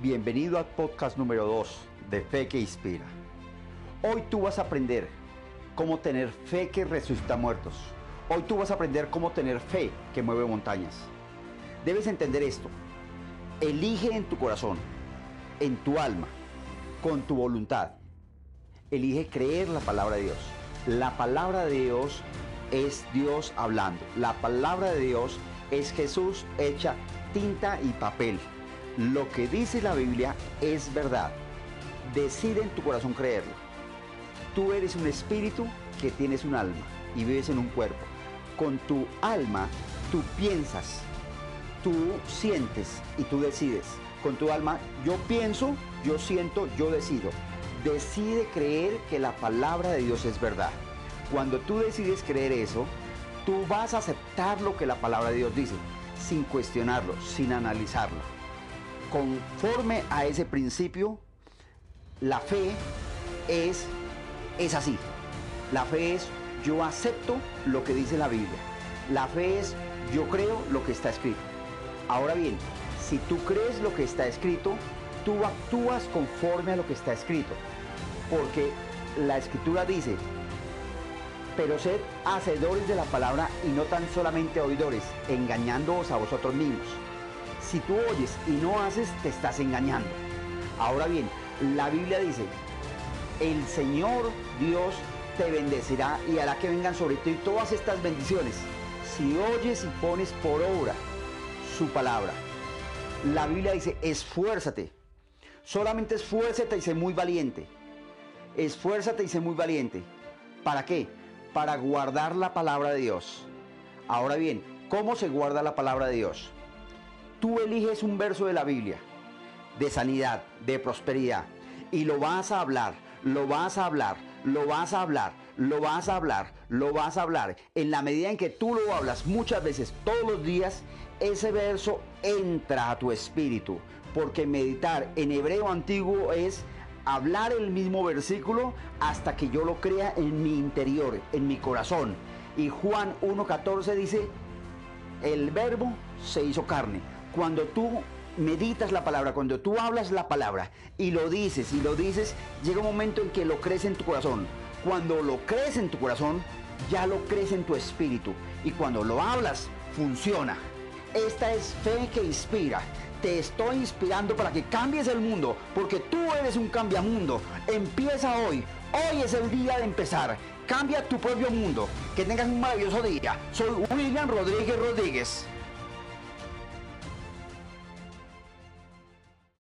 Bienvenido al podcast número 2 de Fe que Inspira. Hoy tú vas a aprender cómo tener fe que resucita muertos. Hoy tú vas a aprender cómo tener fe que mueve montañas. Debes entender esto. Elige en tu corazón, en tu alma, con tu voluntad. Elige creer la palabra de Dios. La palabra de Dios es Dios hablando. La palabra de Dios es Jesús hecha tinta y papel. Lo que dice la Biblia es verdad. Decide en tu corazón creerlo. Tú eres un espíritu que tienes un alma y vives en un cuerpo. Con tu alma tú piensas, tú sientes y tú decides. Con tu alma yo pienso, yo siento, yo decido. Decide creer que la palabra de Dios es verdad. Cuando tú decides creer eso, tú vas a aceptar lo que la palabra de Dios dice, sin cuestionarlo, sin analizarlo. Conforme a ese principio, la fe es, es así. La fe es yo acepto lo que dice la Biblia. La fe es yo creo lo que está escrito. Ahora bien, si tú crees lo que está escrito, tú actúas conforme a lo que está escrito. Porque la escritura dice, pero sed hacedores de la palabra y no tan solamente oidores, engañándoos a vosotros mismos. Si tú oyes y no haces, te estás engañando. Ahora bien, la Biblia dice, el Señor Dios te bendecirá y hará que vengan sobre ti todas estas bendiciones. Si oyes y pones por obra su palabra. La Biblia dice, esfuérzate. Solamente esfuérzate y sé muy valiente. Esfuérzate y sé muy valiente. ¿Para qué? Para guardar la palabra de Dios. Ahora bien, ¿cómo se guarda la palabra de Dios? Tú eliges un verso de la Biblia, de sanidad, de prosperidad, y lo vas a hablar, lo vas a hablar, lo vas a hablar, lo vas a hablar, lo vas a hablar. En la medida en que tú lo hablas muchas veces, todos los días, ese verso entra a tu espíritu. Porque meditar en hebreo antiguo es hablar el mismo versículo hasta que yo lo crea en mi interior, en mi corazón. Y Juan 1.14 dice, el verbo se hizo carne. Cuando tú meditas la palabra, cuando tú hablas la palabra y lo dices y lo dices, llega un momento en que lo crees en tu corazón. Cuando lo crees en tu corazón, ya lo crees en tu espíritu. Y cuando lo hablas, funciona. Esta es fe que inspira. Te estoy inspirando para que cambies el mundo, porque tú eres un cambiamundo. Empieza hoy. Hoy es el día de empezar. Cambia tu propio mundo. Que tengas un maravilloso día. Soy William Rodríguez Rodríguez.